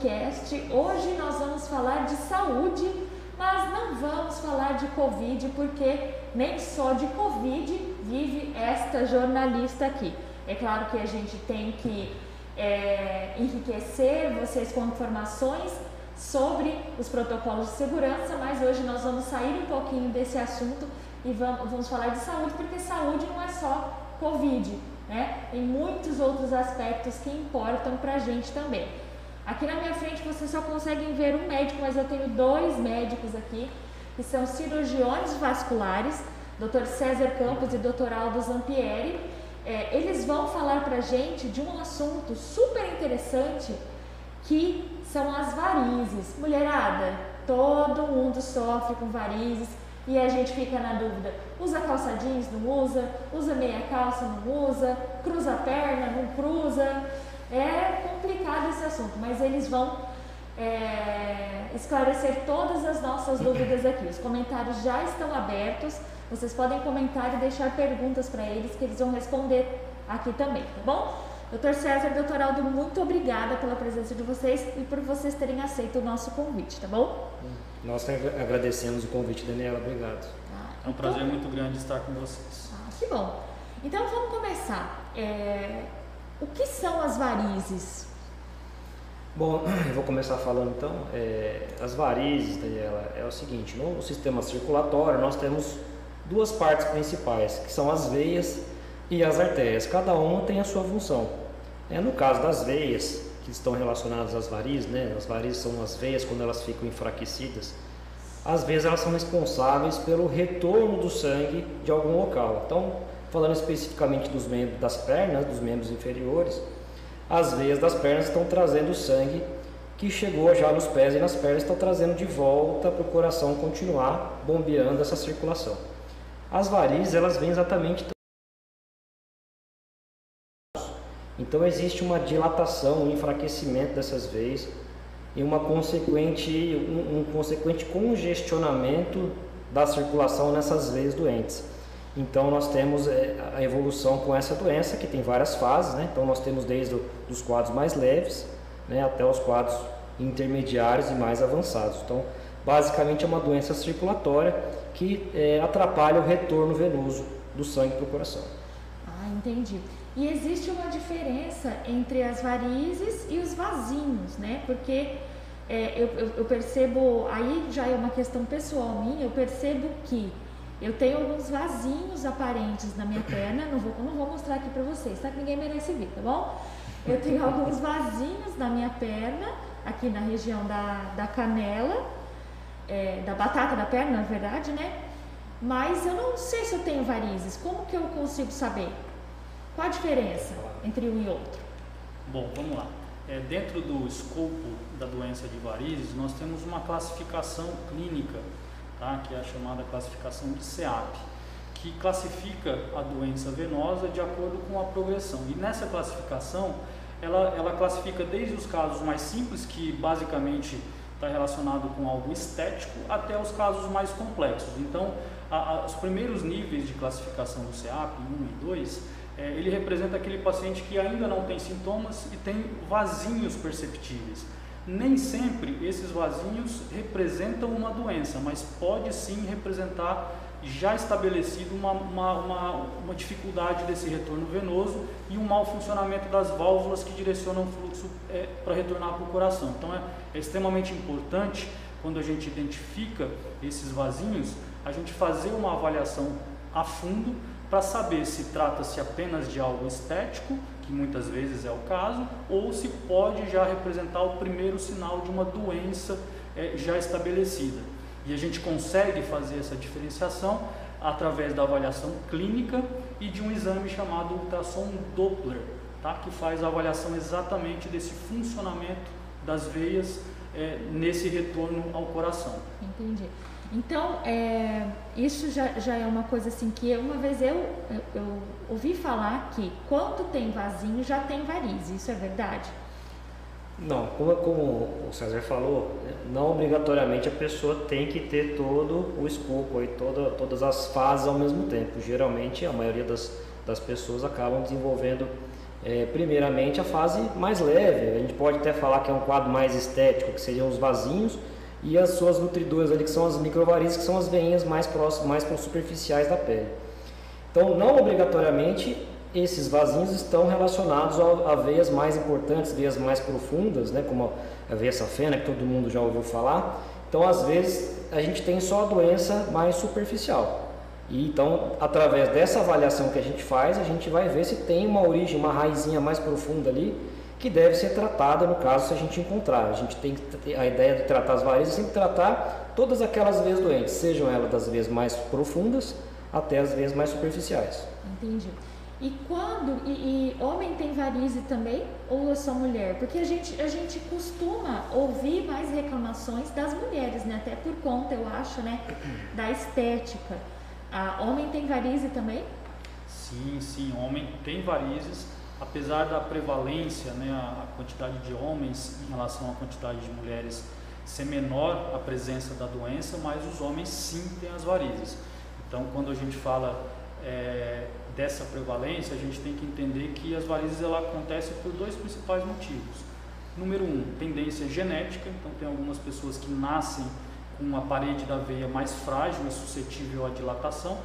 HojeCast. Hoje nós vamos falar de saúde, mas não vamos falar de Covid, porque nem só de Covid vive esta jornalista aqui. É claro que a gente tem que é, enriquecer vocês com informações sobre os protocolos de segurança, mas hoje nós vamos sair um pouquinho desse assunto e vamos, vamos falar de saúde, porque saúde não é só Covid, né? Tem muitos outros aspectos que importam para a gente também. Aqui na minha frente vocês só conseguem ver um médico, mas eu tenho dois médicos aqui, que são cirurgiões vasculares, Dr. César Campos e Dr. Aldo Zampieri. É, eles vão falar para gente de um assunto super interessante que são as varizes. Mulherada, todo mundo sofre com varizes e a gente fica na dúvida: usa calça jeans, não usa? Usa meia calça, não usa? Cruza a perna, não cruza? É complicado esse assunto, mas eles vão é, esclarecer todas as nossas dúvidas aqui. Os comentários já estão abertos, vocês podem comentar e deixar perguntas para eles que eles vão responder aqui também, tá bom? Doutor César, doutor Aldo, muito obrigada pela presença de vocês e por vocês terem aceito o nosso convite, tá bom? Nós agradecemos o convite, Daniela. Obrigado. Ah, é um então, prazer muito grande estar com vocês. Ah, que bom. Então vamos começar. É, o que são as varizes? Bom, eu vou começar falando então. É, as varizes, Daniela, é o seguinte: no sistema circulatório nós temos duas partes principais, que são as veias e as artérias. Cada uma tem a sua função. É, no caso das veias, que estão relacionadas às varizes, né? As varizes são as veias quando elas ficam enfraquecidas. Às vezes elas são responsáveis pelo retorno do sangue de algum local. Então, falando especificamente dos membros das pernas, dos membros inferiores, as veias das pernas estão trazendo sangue que chegou já nos pés e nas pernas, estão trazendo de volta para o coração continuar bombeando essa circulação. As varizes, elas vêm exatamente Então existe uma dilatação, um enfraquecimento dessas veias e uma consequente, um, um consequente congestionamento da circulação nessas veias doentes. Então nós temos é, a evolução com essa doença que tem várias fases, né? Então nós temos desde os quadros mais leves, né, até os quadros intermediários e mais avançados. Então basicamente é uma doença circulatória que é, atrapalha o retorno venoso do sangue para o coração. Ah, entendi. E existe uma diferença entre as varizes e os vasinhos, né? Porque é, eu, eu, eu, percebo, aí já é uma questão pessoal minha, eu percebo que eu tenho alguns vasinhos aparentes na minha perna, não vou, não vou mostrar aqui pra vocês, tá? Que ninguém merece ver, tá bom? Eu tenho alguns vasinhos na minha perna, aqui na região da, da canela, é, da batata da perna, na verdade, né? Mas eu não sei se eu tenho varizes, como que eu consigo saber? Qual a diferença entre um e outro? Bom, vamos lá. É, dentro do escopo da doença de varizes, nós temos uma classificação clínica, tá? que é a chamada classificação de SEAP, que classifica a doença venosa de acordo com a progressão. E nessa classificação, ela, ela classifica desde os casos mais simples, que basicamente está relacionado com algo estético, até os casos mais complexos. Então, a, a, os primeiros níveis de classificação do SEAP, 1 e 2, é, ele representa aquele paciente que ainda não tem sintomas e tem vasinhos perceptíveis. Nem sempre esses vasinhos representam uma doença, mas pode sim representar já estabelecido uma, uma, uma, uma dificuldade desse retorno venoso e um mau funcionamento das válvulas que direcionam o fluxo é, para retornar para o coração. Então é, é extremamente importante quando a gente identifica esses vasinhos, a gente fazer uma avaliação a fundo para saber se trata-se apenas de algo estético, que muitas vezes é o caso, ou se pode já representar o primeiro sinal de uma doença é, já estabelecida. E a gente consegue fazer essa diferenciação através da avaliação clínica e de um exame chamado ultrassom Doppler, tá? que faz a avaliação exatamente desse funcionamento das veias é, nesse retorno ao coração. Entendi. Então, é, isso já, já é uma coisa assim que uma vez eu, eu, eu, ouvi falar que quando tem vasinho já tem varize, isso é verdade? Não, como, como o César falou, não obrigatoriamente a pessoa tem que ter todo o escopo, aí, toda, todas as fases ao mesmo tempo. Geralmente a maioria das, das pessoas acabam desenvolvendo é, primeiramente a fase mais leve, a gente pode até falar que é um quadro mais estético, que seriam os vasinhos, e as suas nutridoras ali, que são as microvarizes, que são as veinhas mais próximas, mais superficiais da pele. Então, não obrigatoriamente esses vasinhos estão relacionados a, a veias mais importantes, veias mais profundas, né, como a veia safena, que todo mundo já ouviu falar. Então, às vezes, a gente tem só a doença mais superficial. E então, através dessa avaliação que a gente faz, a gente vai ver se tem uma origem, uma raizinha mais profunda ali, que deve ser tratada no caso se a gente encontrar. A gente tem a ideia de tratar as varizes, tem que tratar todas aquelas veias doentes, sejam elas das veias mais profundas até as veias mais superficiais. Entendi. E quando e, e, homem tem varize também ou é só mulher? Porque a gente a gente costuma ouvir mais reclamações das mulheres, né? Até por conta, eu acho, né, da estética. A homem tem varize também? Sim, sim, homem tem varizes, apesar da prevalência, né, a quantidade de homens em relação à quantidade de mulheres ser menor a presença da doença, mas os homens sim têm as varizes. Então, quando a gente fala é, dessa prevalência, a gente tem que entender que as varizes ela acontecem por dois principais motivos. Número um, tendência genética, então tem algumas pessoas que nascem com a parede da veia mais frágil e suscetível à dilatação,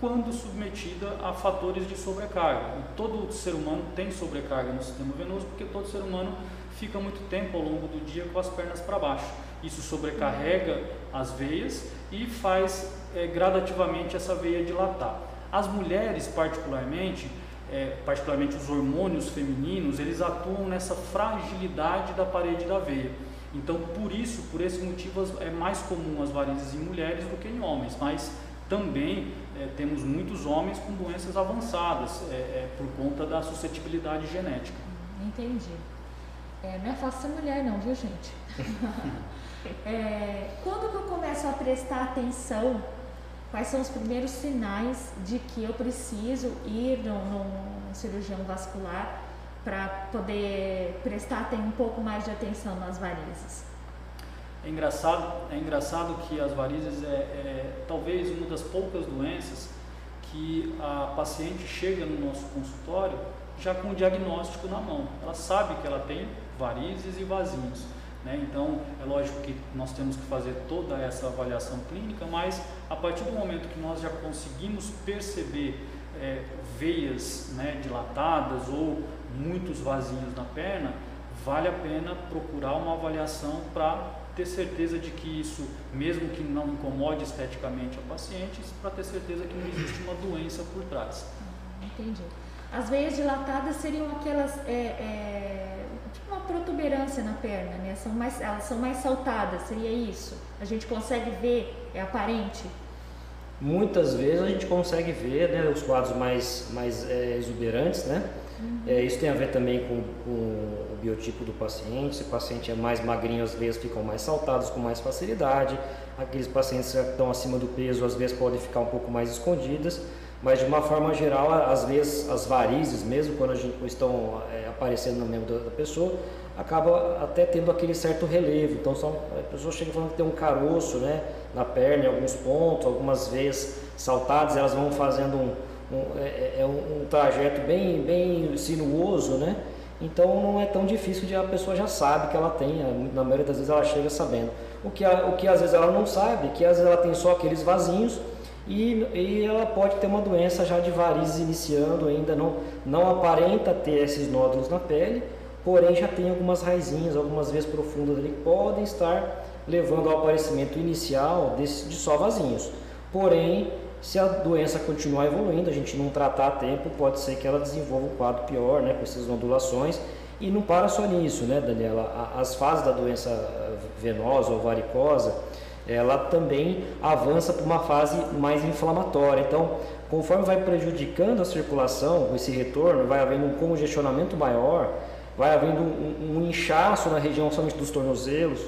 quando submetida a fatores de sobrecarga. E todo ser humano tem sobrecarga no sistema venoso, porque todo ser humano fica muito tempo ao longo do dia com as pernas para baixo. Isso sobrecarrega as veias e faz é, gradativamente essa veia dilatar. As mulheres, particularmente, é, particularmente os hormônios femininos, eles atuam nessa fragilidade da parede da veia. Então, por isso, por esse motivo, é mais comum as varizes em mulheres do que em homens, mas também é, temos muitos homens com doenças avançadas é, é por conta da suscetibilidade genética. Entendi. É, não é fácil ser mulher, não, viu, gente? É, quando que eu começo a prestar atenção? Quais são os primeiros sinais de que eu preciso ir num cirurgião vascular para poder prestar um pouco mais de atenção nas varizes. É engraçado, é engraçado que as varizes é, é talvez uma das poucas doenças que a paciente chega no nosso consultório já com o diagnóstico na mão. Ela sabe que ela tem varizes e vasinhos. Né? Então, é lógico que nós temos que fazer toda essa avaliação clínica, mas a partir do momento que nós já conseguimos perceber é, veias né, dilatadas ou muitos vasinhos na perna, vale a pena procurar uma avaliação para ter certeza de que isso, mesmo que não incomode esteticamente a paciente, para ter certeza que não existe uma doença por trás. Entendi. As veias dilatadas seriam aquelas, é, é, tipo uma protuberância na perna, né? São mais, elas são mais saltadas, seria isso? A gente consegue ver, é aparente? Muitas vezes a gente consegue ver né, os quadros mais, mais é, exuberantes, né? Uhum. É, isso tem a ver também com, com, biotipo do paciente. Se o paciente é mais magrinho, as veias ficam mais saltadas com mais facilidade. Aqueles pacientes que estão acima do peso, às vezes podem ficar um pouco mais escondidas. Mas de uma forma geral, às vezes as varizes, mesmo quando gente, estão é, aparecendo no membro da, pessoa, acaba até tendo aquele certo relevo. Então são, a pessoa chega falando que tem um caroço né, na perna, em alguns pontos, algumas veias saltadas, elas vão fazendo um, um é, é, é um, trajeto bem, bem sinuoso, né? Então não é tão difícil de a pessoa já sabe que ela tem, na maioria das vezes ela chega sabendo. O que, o que às vezes ela não sabe, que às vezes ela tem só aqueles vasinhos e, e ela pode ter uma doença já de varizes iniciando, ainda não, não aparenta ter esses nódulos na pele, porém já tem algumas raizinhas, algumas vezes profundas ali que podem estar levando ao aparecimento inicial desse, de só vasinhos. Porém, se a doença continuar evoluindo, a gente não tratar a tempo, pode ser que ela desenvolva um quadro pior, né, com essas nodulações. E não para só nisso, né, Daniela? As fases da doença venosa ou varicosa, ela também avança para uma fase mais inflamatória. Então, conforme vai prejudicando a circulação, esse retorno, vai havendo um congestionamento maior, vai havendo um, um inchaço na região somente dos tornozelos,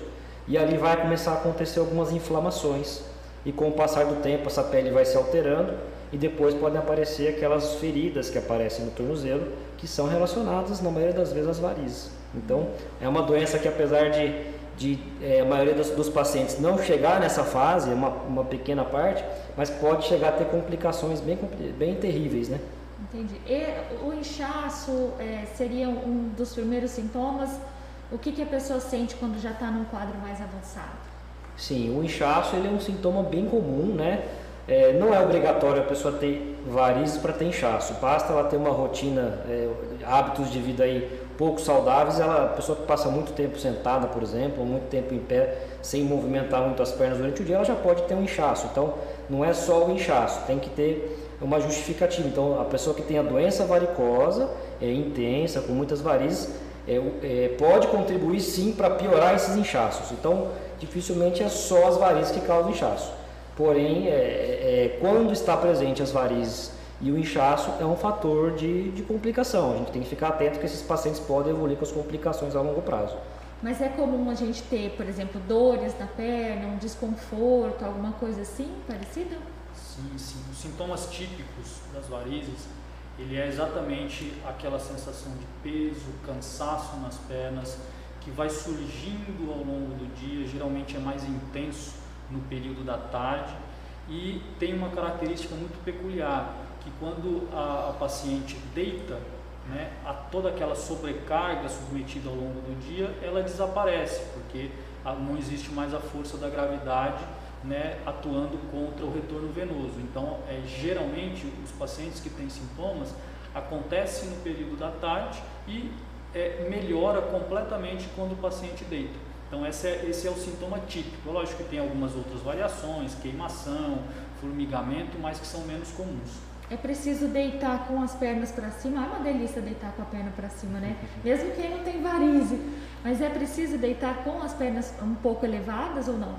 e ali vai começar a acontecer algumas inflamações. E com o passar do tempo, essa pele vai se alterando e depois podem aparecer aquelas feridas que aparecem no tornozelo, que são relacionadas, na maioria das vezes, às varizes. Então, é uma doença que, apesar de, de é, a maioria dos, dos, pacientes não chegar nessa fase, uma, uma pequena parte, mas pode chegar a ter complicações bem, bem terríveis, né? Entendi. E o inchaço é, seria um dos primeiros sintomas? O que, que a pessoa sente quando já está num quadro mais avançado? Sim, o inchaço ele é um sintoma bem comum, né? É, não é obrigatório a pessoa ter varizes para ter inchaço, basta ela ter uma rotina, é, hábitos de vida aí pouco saudáveis, ela, a pessoa que passa muito tempo sentada, por exemplo, ou muito tempo em pé, sem movimentar muito as pernas durante o dia, ela já pode ter um inchaço. Então, não é só o inchaço, tem que ter uma justificativa. Então, a pessoa que tem a doença varicosa, é intensa, com muitas varizes, é, é, pode contribuir sim para piorar esses inchaços. Então, dificilmente é só as varizes que causam inchaço. Porém, é, é, quando está presente as varizes e o inchaço é um fator de, de complicação. A gente tem que ficar atento que esses pacientes podem evoluir com as complicações a longo prazo. Mas é comum a gente ter, por exemplo, dores na perna, um desconforto, alguma coisa assim parecida? Sim, sim. Os sintomas típicos das varizes, ele é exatamente aquela sensação de peso, cansaço nas pernas, que vai surgindo ao longo do dia, geralmente é mais intenso no período da tarde e tem uma característica muito peculiar, que quando a, a paciente deita, né, a toda aquela sobrecarga submetida ao longo do dia, ela desaparece, porque a, não existe mais a força da gravidade né, atuando contra o retorno venoso. Então, é, geralmente, os pacientes que têm sintomas acontece no período da tarde e é, melhora completamente quando o paciente deita. Então, esse é, esse é o sintoma típico. Lógico que tem algumas outras variações, queimação, formigamento, mas que são menos comuns. É preciso deitar com as pernas para cima. É uma delícia deitar com a perna para cima, né? Mesmo quem não tem varize. Mas é preciso deitar com as pernas um pouco elevadas ou não?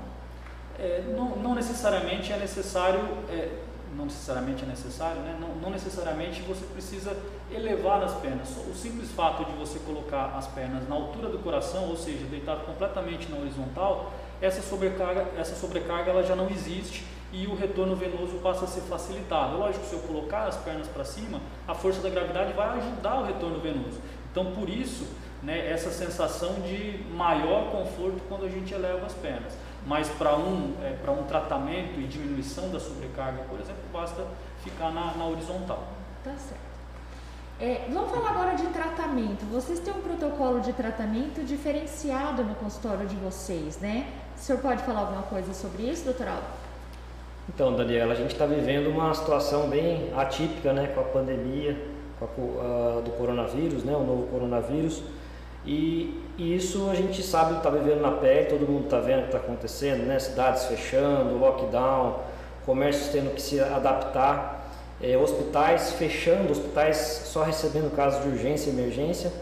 É, não, não, necessariamente é necessário, é, não necessariamente é necessário, né? Não, não, necessariamente você precisa elevar as pernas. O simples fato de você colocar as pernas na altura do coração, ou seja, deitado completamente na horizontal, essa sobrecarga, essa sobrecarga ela já não existe e o retorno venoso passa a ser facilitado. Lógico, se eu colocar as pernas para cima, a força da gravidade vai ajudar o retorno venoso. Então, por isso, né, essa sensação de maior conforto quando a gente eleva as pernas. Mas para um, é, para um tratamento e diminuição da sobrecarga, por exemplo, basta ficar na, na horizontal. Tá certo. É, vamos falar agora de tratamento. Vocês têm um protocolo de tratamento diferenciado no consultório de vocês, né? O senhor pode falar alguma coisa sobre isso, doutor Aldo? Então, Daniela, a gente está vivendo uma situação bem atípica, né, com a pandemia com a, do coronavírus, né, o novo coronavírus. E, e isso a gente sabe, está vivendo na pele, todo mundo está vendo o que está acontecendo, né, cidades fechando, lockdown, comércios tendo que se adaptar, é, hospitais fechando, hospitais só recebendo casos de urgência e emergência.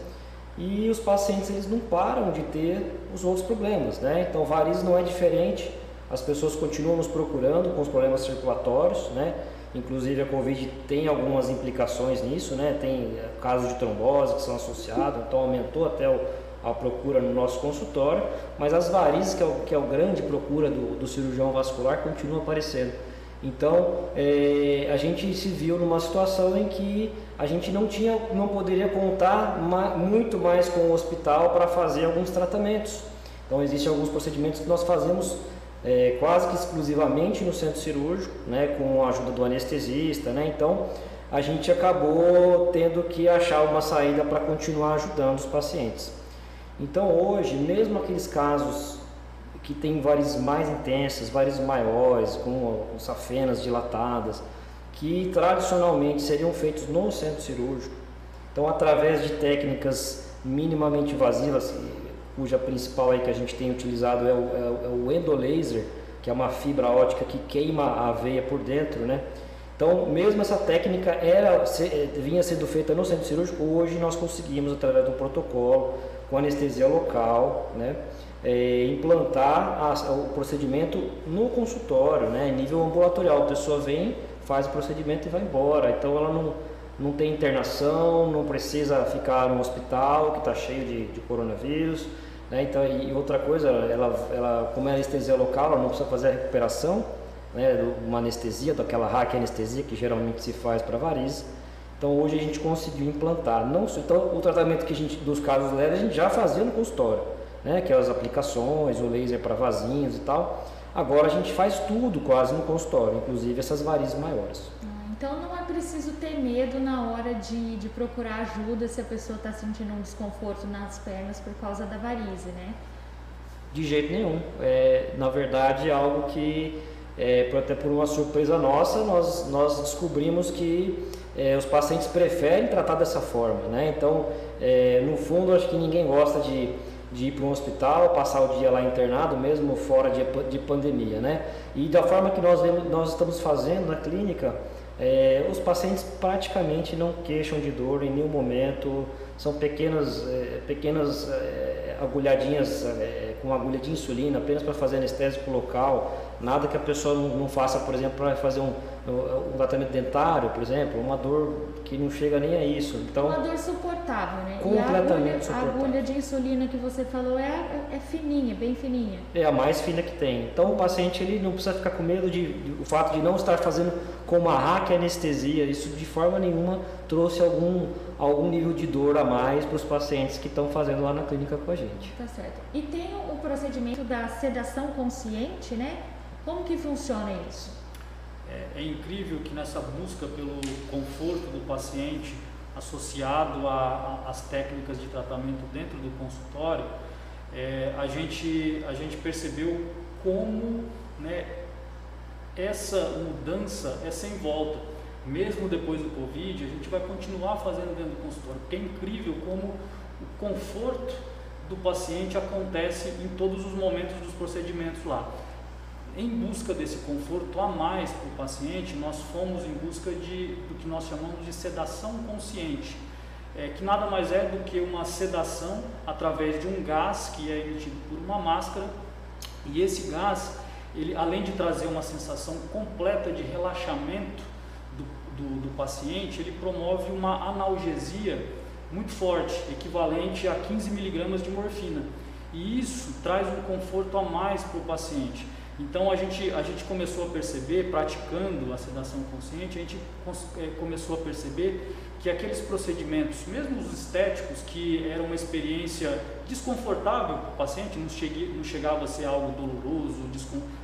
E os pacientes eles não param de ter os outros problemas, né? Então, varizes não é diferente as pessoas continuam nos procurando com os problemas circulatórios, né? Inclusive a Covid tem algumas implicações nisso, né? Tem eh, casos de trombose que são associados, então aumentou até o, a procura no nosso consultório, mas as varizes, que é o, que é o grande procura do, do cirurgião vascular, continuam aparecendo. Então, é, a gente se viu numa situação em que a gente não tinha, não poderia contar ma, muito mais com o hospital para fazer alguns tratamentos. Então, existem alguns procedimentos que nós fazemos é, quase que exclusivamente no centro cirúrgico, né, com a ajuda do anestesista, né, então a gente acabou tendo que achar uma saída para continuar ajudando os pacientes. Então hoje, mesmo aqueles casos que têm varizes mais intensas, varizes maiores, com safenas dilatadas, que tradicionalmente seriam feitos no centro cirúrgico, então através de técnicas minimamente invasivas, cuja principal aí que a gente tem utilizado é o, é, é o endolaser, que é uma fibra ótica que queima a veia por dentro, né? Então, mesmo essa técnica era, é, vinha sendo feita no centro cirúrgico, hoje nós conseguimos, através do protocolo, com anestesia local, né, é, implantar a, o procedimento no consultório, né, nível ambulatorial. A pessoa vem, faz o procedimento e vai embora. Então, ela não, não tem internação, não precisa ficar no hospital que está cheio de, de coronavírus. Né? Então, e outra coisa, ela, ela, como é anestesia local, ela não precisa fazer a recuperação, né, uma anestesia, daquela hack anestesia que geralmente se faz para varizes. Então hoje a gente conseguiu implantar. Não, então o tratamento que a gente dos casos leves a gente já fazia no consultório, né, que é as aplicações, o laser para vasinhos e tal. Agora a gente faz tudo quase no consultório, inclusive essas varizes maiores. Ah, Então não é preciso ter medo na hora de, de procurar ajuda se a pessoa está sentindo um desconforto nas pernas por causa da varize, né? De jeito nenhum. É, na verdade, é algo que, é, até por uma surpresa nossa, nós, nós descobrimos que é, os pacientes preferem tratar dessa forma. Né? Então, é, no fundo, acho que ninguém gosta de, de ir para um hospital, passar o dia lá internado, mesmo fora de, de pandemia. Né? E da forma que nós, nós estamos fazendo na clínica, é, os pacientes praticamente não queixam de dor em nenhum momento, são pequenas, é, pequenas é, agulhadinhas é, com agulha de insulina, apenas para fazer anestésico local, nada que a pessoa não, não faça, por exemplo, para fazer um, um tratamento dentário, por exemplo, uma dor que não chega nem a isso. Então, uma dor suportável, né? Completamente a agulha, suportável. A agulha de insulina que você falou é, é fininha, bem fininha. É a mais fina que tem. Então o paciente ele não precisa ficar com medo de, de o fato de não estar fazendo com uma hack anestesia. Isso de forma nenhuma trouxe algum algum nível de dor a mais para os pacientes que estão fazendo lá na clínica com a gente. Tá certo. E tem o procedimento da sedação consciente, né? Como que funciona isso? É, é incrível que nessa busca pelo conforto do paciente associado às técnicas de tratamento dentro do consultório, é, a, gente, a gente percebeu como né, essa mudança é sem volta. Mesmo depois do Covid, a gente vai continuar fazendo dentro do consultório, porque é incrível como o conforto do paciente acontece em todos os momentos dos procedimentos lá. Em busca desse conforto a mais para o paciente, nós fomos em busca de, do que nós chamamos de sedação consciente, é, que nada mais é do que uma sedação através de um gás que é emitido por uma máscara, e esse gás, ele, além de trazer uma sensação completa de relaxamento do, do, do paciente, ele promove uma analgesia muito forte, equivalente a 15 miligramas de morfina. E isso traz um conforto a mais para o paciente. Então a gente, a gente começou a perceber, praticando a sedação consciente, a gente é, começou a perceber que aqueles procedimentos, mesmo os estéticos, que eram uma experiência desconfortável para o paciente, não, cheguei, não chegava a ser algo doloroso,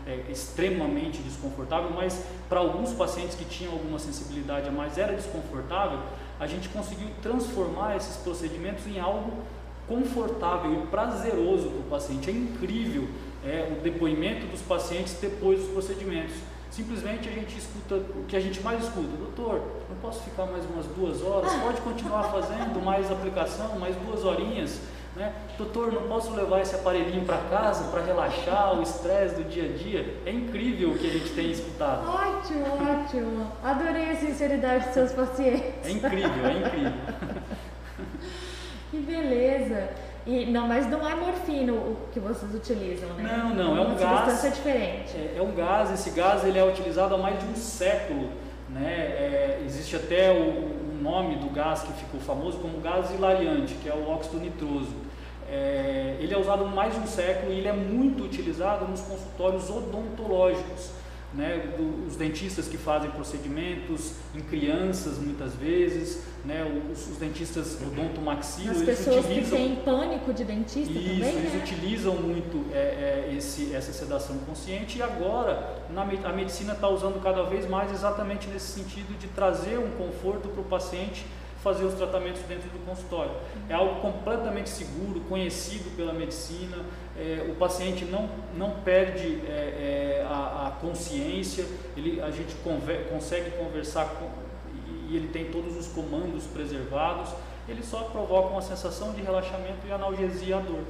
é, extremamente desconfortável, mas para alguns pacientes que tinham alguma sensibilidade a mais era desconfortável, a gente conseguiu transformar esses procedimentos em algo confortável e prazeroso para o paciente. É incrível é, o depoimento dos pacientes depois dos procedimentos. Simplesmente a gente escuta o que a gente mais escuta, doutor, não posso ficar mais umas duas horas, pode continuar fazendo mais aplicação, mais duas horinhas. Né? Doutor, não posso levar esse aparelhinho para casa para relaxar o estresse do dia a dia? É incrível o que a gente tem escutado. Ótimo, ótimo. Adorei a sinceridade dos seus pacientes. É incrível, é incrível. que beleza. E, não, mas não é morfina o que vocês utilizam, né? Não, não, é um uma gás. substância diferente. É, é, um gás, esse gás ele é utilizado há mais de um século. Né? É, existe até o, o, nome do gás que ficou famoso como gás hilariante, que é o óxido nitroso. É, ele é usado há mais de um século e ele é muito utilizado nos consultórios odontológicos né, do, os dentistas que fazem procedimentos em crianças muitas vezes, né, os, os dentistas odontomaxilo, As pessoas utilizam, que têm pânico de dentista isso, também, eles né? utilizam muito é, é, esse, essa sedação consciente e agora na, a medicina está usando cada vez mais exatamente nesse sentido de trazer um conforto para o paciente fazer os tratamentos dentro do consultório. É algo completamente seguro, conhecido pela medicina, é, o paciente não, não perde é, é, a, a, consciência, ele, a gente conver, consegue conversar com, e ele tem todos os comandos preservados, ele só provoca uma sensação de relaxamento e analgesia à dor.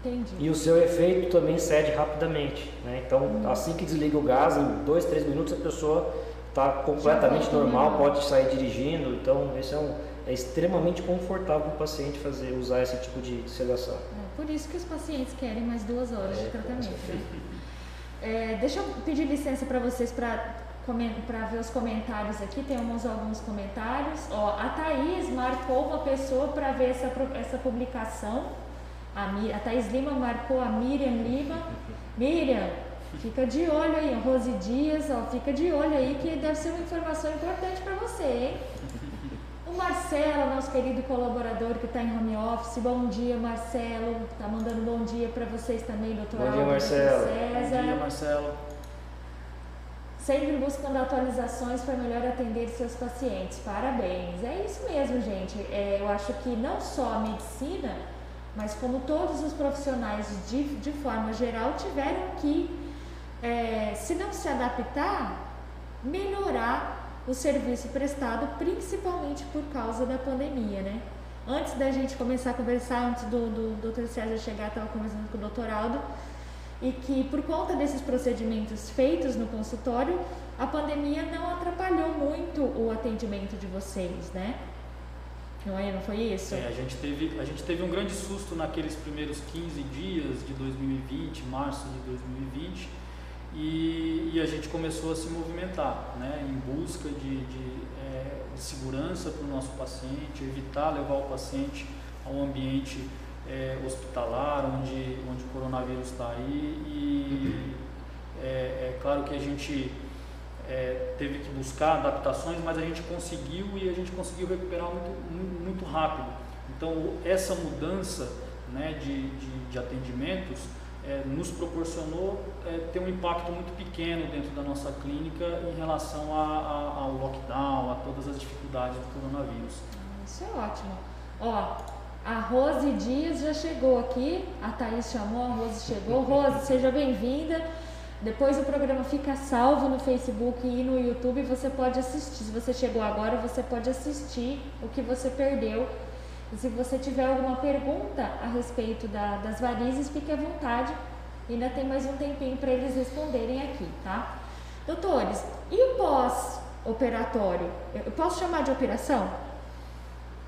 Entendi. E o seu efeito também cede rapidamente. Né? Então, hum. assim que desliga o gás, em dois, três minutos a pessoa está completamente normal, pode sair dirigindo. Então, esse é, um, é extremamente confortável para o paciente fazer, usar esse tipo de sedação. É por isso que os pacientes querem mais duas horas é, de tratamento. Né? É, deixa eu pedir licença para vocês para para ver os comentários aqui, temos alguns comentários. Ó, a Thaís marcou uma pessoa para ver essa, essa publicação. A, a Thaís Lima marcou a Miriam Lima. Miriam, Fica de olho aí, Rose Dias, ó, fica de olho aí que deve ser uma informação importante para você, hein? O Marcelo, nosso querido colaborador que está em home office, bom dia Marcelo, tá mandando bom dia para vocês também, doutor Bom dia Marcelo. César. Bom dia Marcelo. sempre buscando atualizações para melhor atender seus pacientes. Parabéns. É isso mesmo, gente. É, eu acho que não só a medicina, mas como todos os profissionais de, de forma geral tiveram que, é, se não se adaptar, melhorar o serviço prestado, principalmente por causa da pandemia, né? Antes da gente começar a conversar, antes do, do Dr. César chegar, estava conversando com o. Aldo, e que por conta desses procedimentos feitos no consultório, a pandemia não atrapalhou muito o atendimento de vocês, né? Não é? Não foi isso? É, a gente teve, a gente teve um grande susto naqueles primeiros 15 dias de 2020, março de 2020, e, e a gente começou a se movimentar, né, em busca de, de, é, de segurança para o nosso paciente, evitar levar o paciente a um ambiente é, hospitalar, onde, onde o coronavírus está aí, e é, é, claro que a gente é, teve que buscar adaptações, mas a gente conseguiu e a gente conseguiu recuperar muito, muito rápido. Então, essa mudança né, de, de, de atendimentos é, nos proporcionou é, ter um impacto muito pequeno dentro da nossa clínica em relação a, a, ao lockdown, a todas as dificuldades do coronavírus. Isso é ótimo. Ó, a Rose Dias já chegou aqui, a Thaís chamou, a Rose chegou. Rose, seja bem-vinda. Depois o programa fica salvo no Facebook e no YouTube, você pode assistir. Se você chegou agora, você pode assistir o que você perdeu se você tiver alguma pergunta a respeito da, das varizes, fique à vontade. Ainda tem mais um tempinho para eles responderem aqui, tá? Doutores, e o pós-operatório? Eu posso chamar de operação?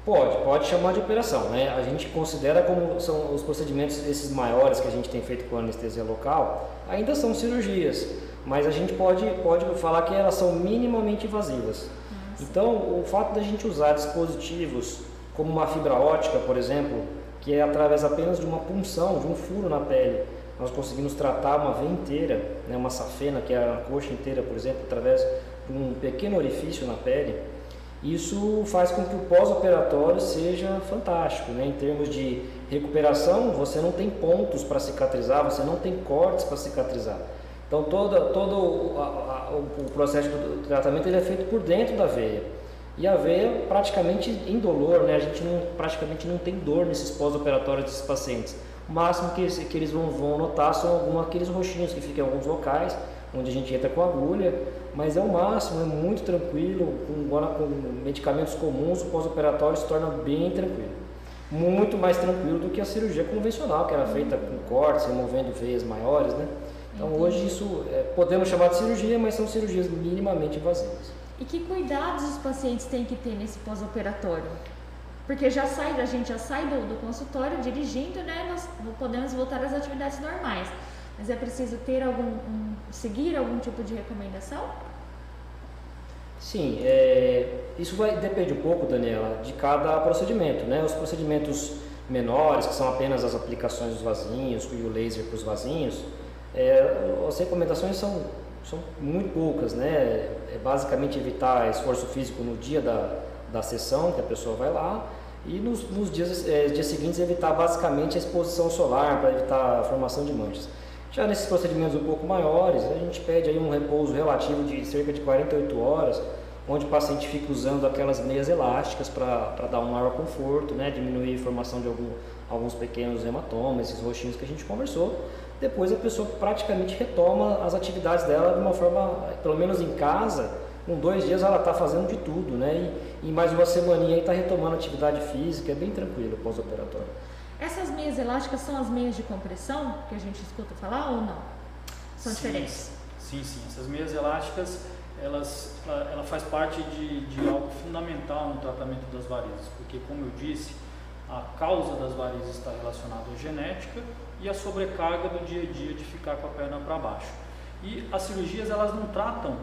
Pode, pode chamar de operação, né? A gente considera como são os procedimentos esses maiores que a gente tem feito com anestesia local, ainda são cirurgias, mas a gente pode, pode falar que elas são minimamente invasivas. Nossa. Então, o fato da gente usar dispositivos como uma fibra ótica, por exemplo, que é através apenas de uma punção, de um furo na pele, nós conseguimos tratar uma veia inteira, né, uma safena, que é a coxa inteira, por exemplo, através de um pequeno orifício na pele. Isso faz com que o pós-operatório seja fantástico, né? em termos de recuperação, você não tem pontos para cicatrizar, você não tem cortes para cicatrizar. Então todo, todo o, a, o processo do tratamento ele é feito por dentro da veia. E a veia praticamente indolor, né? A gente não, praticamente não tem dor nesses pós-operatórios desses pacientes. O máximo que, que eles vão, vão notar são alguns aqueles roxinhos que ficam em alguns locais, onde a gente entra com agulha, mas é o máximo, é muito tranquilo, com, com medicamentos comuns, o pós-operatório se torna bem tranquilo. Muito mais tranquilo do que a cirurgia convencional, que era feita com cortes, removendo veias maiores, né? Então hoje isso é, podemos chamar de cirurgia, mas são cirurgias minimamente invasivas. E que cuidados os pacientes têm que ter nesse pós-operatório? Porque já sai, a gente já sai do, do consultório dirigindo, né? Nós podemos voltar às atividades normais. Mas é preciso ter algum, um, seguir algum tipo de recomendação? Sim, é, isso vai depende um pouco, Daniela, de cada procedimento, né? Os procedimentos menores, que são apenas as aplicações dos vasinhos e o laser para os vasinhos, é, as recomendações são são muito poucas, né? É basicamente evitar esforço físico no dia da, da sessão, que a pessoa vai lá, e nos, nos dias, é, dias seguintes evitar basicamente a exposição solar para evitar a formação de manchas. Já nesses procedimentos um pouco maiores, a gente pede aí um repouso relativo de cerca de 48 horas, onde o paciente fica usando aquelas meias elásticas para dar um maior conforto, né? diminuir a formação de algum, alguns pequenos hematomas, esses roxinhos que a gente conversou, depois a pessoa praticamente retoma as atividades dela de uma forma, pelo menos em casa, com dois dias ela está fazendo de tudo, né? E em mais uma semaninha está retomando atividade física, é bem tranquilo pós-operatório. Essas meias elásticas são as meias de compressão que a gente escuta falar ou não? São sim, diferentes? Sim, sim. Essas meias elásticas, elas, ela, ela faz parte de, de algo fundamental no tratamento das varizes, porque como eu disse, a causa das varizes está relacionada à genética e a sobrecarga do dia a dia de ficar com a perna para baixo. E as cirurgias elas não tratam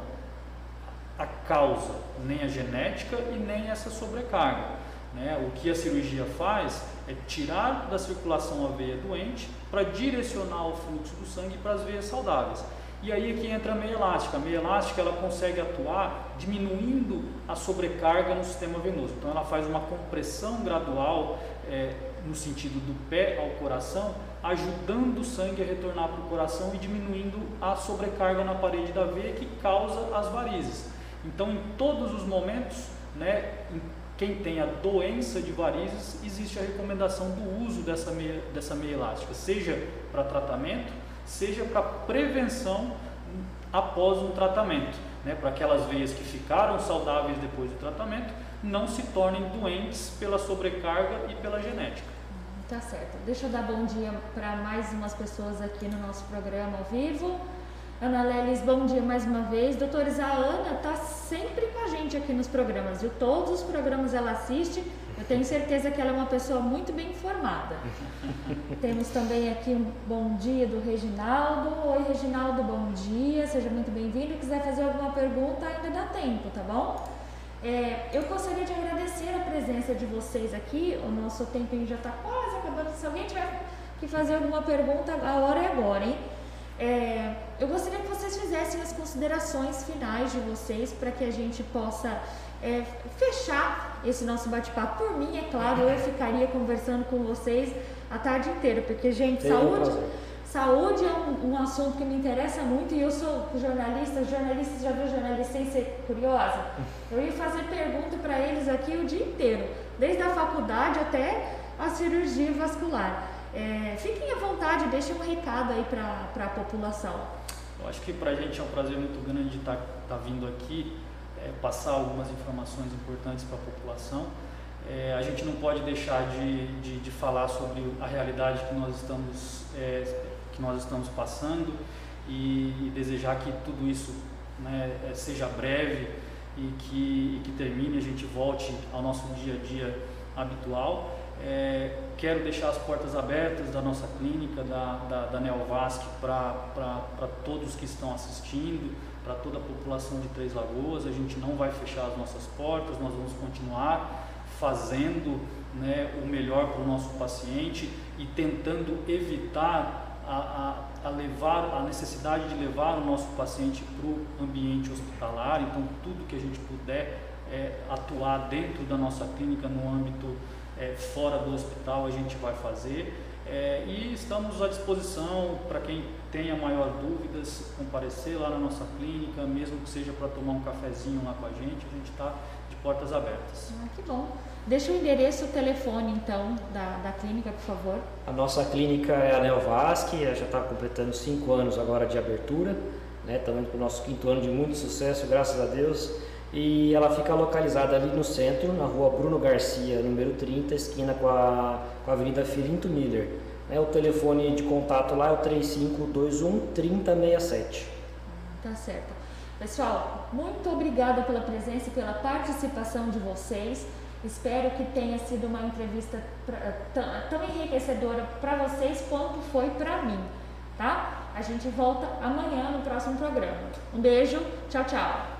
a causa, nem a genética e nem essa sobrecarga. Né? O que a cirurgia faz é tirar da circulação a veia doente para direcionar o fluxo do sangue para as veias saudáveis. E aí é que entra a meia elástica. A meia elástica ela consegue atuar diminuindo a sobrecarga no sistema venoso. Então ela faz uma compressão gradual é, no sentido do pé ao coração ajudando o sangue a retornar para o coração e diminuindo a sobrecarga na parede da veia que causa as varizes. Então, em todos os momentos, né, quem tem a doença de varizes, existe a recomendação do uso dessa meia, dessa meia elástica, seja para tratamento, seja para prevenção após um tratamento, né, para aquelas veias que ficaram saudáveis depois do tratamento não se tornem doentes pela sobrecarga e pela genética. Tá certo. Deixa eu dar bom dia para mais umas pessoas aqui no nosso programa ao vivo. Ana Lelis, bom dia mais uma vez. Doutores, a Ana está sempre com a gente aqui nos programas, viu? Todos os programas ela assiste. Eu tenho certeza que ela é uma pessoa muito bem informada. Temos também aqui um bom dia do Reginaldo. Oi, Reginaldo, bom dia. Seja muito bem-vindo. Quiser fazer alguma pergunta, ainda dá tempo, tá bom? É, eu gostaria de agradecer a presença de vocês aqui. O nosso tempinho já está quase. Se alguém tiver que fazer alguma pergunta, a hora é agora, hein? É, eu gostaria que vocês fizessem as considerações finais de vocês para que a gente possa é, fechar esse nosso bate-papo. Por mim, é claro, eu ficaria conversando com vocês a tarde inteira, porque, gente, saúde. Saúde é um, um, assunto que me interessa muito e eu sou jornalista, jornalista já viu jornalista sem ser curiosa? Eu ia fazer pergunta para eles aqui o dia inteiro, desde a faculdade até a cirurgia vascular. É, fiquem à vontade, deixem um recado aí para a população. Eu acho que para a gente é um prazer muito grande de estar tá, tá vindo aqui, é, passar algumas informações importantes para a população. É, a gente não pode deixar de, de, de, falar sobre a realidade que nós estamos é, que nós estamos passando e, desejar que tudo isso né, é, seja breve e que, e que termine, a gente volte ao nosso dia a dia habitual. É, quero deixar as portas abertas da nossa clínica, da, da, da Neovasc, para todos que estão assistindo, para toda a população de Três Lagoas. A gente não vai fechar as nossas portas, nós vamos continuar fazendo né, o melhor para o nosso paciente e tentando evitar a, a, a, levar a necessidade de levar o nosso paciente para o ambiente hospitalar. Então, tudo que a gente puder é, atuar dentro da nossa clínica no âmbito é, fora do hospital, a gente vai fazer. É, e estamos à disposição para quem tenha maior dúvidas, comparecer lá na nossa clínica, mesmo que seja para tomar um cafezinho lá com a gente, a gente está de portas abertas. Ah, que bom. Deixa o endereço e o telefone, então, da, da clínica, por favor. A nossa clínica é a Neovasc, já está completando cinco anos agora de abertura, né? Estamos indo para o nosso quinto ano de muito sucesso, graças a Deus. E ela fica localizada ali no centro, na rua Bruno Garcia, número 30, esquina com a, com a Avenida Filinto Miller. É, o telefone de contato lá é o 3521 3067. Tá certo. Pessoal, muito obrigada pela presença e pela participação de vocês. Espero que tenha sido uma entrevista tão enriquecedora para vocês quanto foi para mim, tá? A gente volta amanhã no próximo programa. Um beijo, tchau, tchau.